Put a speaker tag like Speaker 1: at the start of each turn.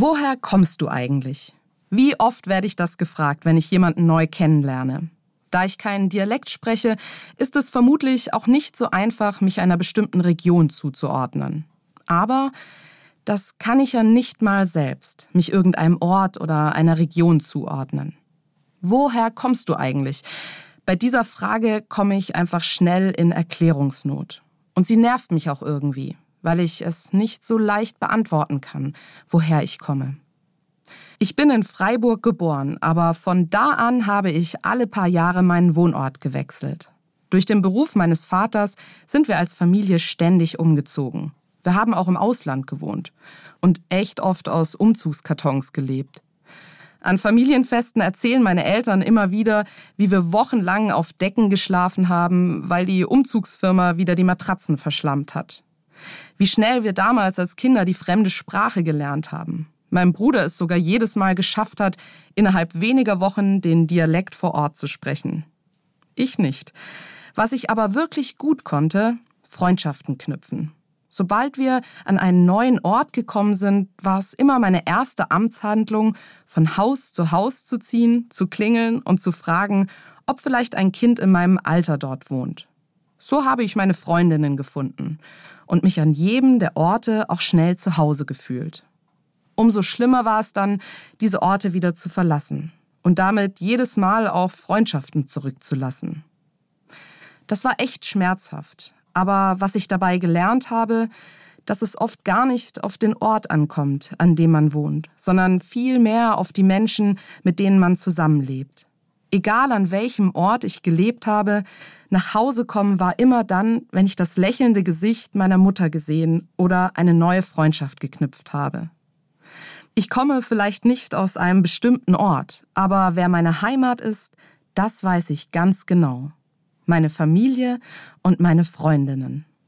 Speaker 1: Woher kommst du eigentlich? Wie oft werde ich das gefragt, wenn ich jemanden neu kennenlerne? Da ich keinen Dialekt spreche, ist es vermutlich auch nicht so einfach, mich einer bestimmten Region zuzuordnen. Aber das kann ich ja nicht mal selbst, mich irgendeinem Ort oder einer Region zuordnen. Woher kommst du eigentlich? Bei dieser Frage komme ich einfach schnell in Erklärungsnot. Und sie nervt mich auch irgendwie, weil ich es nicht so leicht beantworten kann, woher ich komme. Ich bin in Freiburg geboren, aber von da an habe ich alle paar Jahre meinen Wohnort gewechselt. Durch den Beruf meines Vaters sind wir als Familie ständig umgezogen. Wir haben auch im Ausland gewohnt und echt oft aus Umzugskartons gelebt. An Familienfesten erzählen meine Eltern immer wieder, wie wir wochenlang auf Decken geschlafen haben, weil die Umzugsfirma wieder die Matratzen verschlammt hat. Wie schnell wir damals als Kinder die fremde Sprache gelernt haben mein Bruder es sogar jedes Mal geschafft hat, innerhalb weniger Wochen den Dialekt vor Ort zu sprechen. Ich nicht. Was ich aber wirklich gut konnte, Freundschaften knüpfen. Sobald wir an einen neuen Ort gekommen sind, war es immer meine erste Amtshandlung, von Haus zu Haus zu ziehen, zu klingeln und zu fragen, ob vielleicht ein Kind in meinem Alter dort wohnt. So habe ich meine Freundinnen gefunden und mich an jedem der Orte auch schnell zu Hause gefühlt. Umso schlimmer war es dann, diese Orte wieder zu verlassen und damit jedes Mal auch Freundschaften zurückzulassen. Das war echt schmerzhaft, aber was ich dabei gelernt habe, dass es oft gar nicht auf den Ort ankommt, an dem man wohnt, sondern vielmehr auf die Menschen, mit denen man zusammenlebt. Egal an welchem Ort ich gelebt habe, nach Hause kommen war immer dann, wenn ich das lächelnde Gesicht meiner Mutter gesehen oder eine neue Freundschaft geknüpft habe. Ich komme vielleicht nicht aus einem bestimmten Ort, aber wer meine Heimat ist, das weiß ich ganz genau. Meine Familie und meine Freundinnen.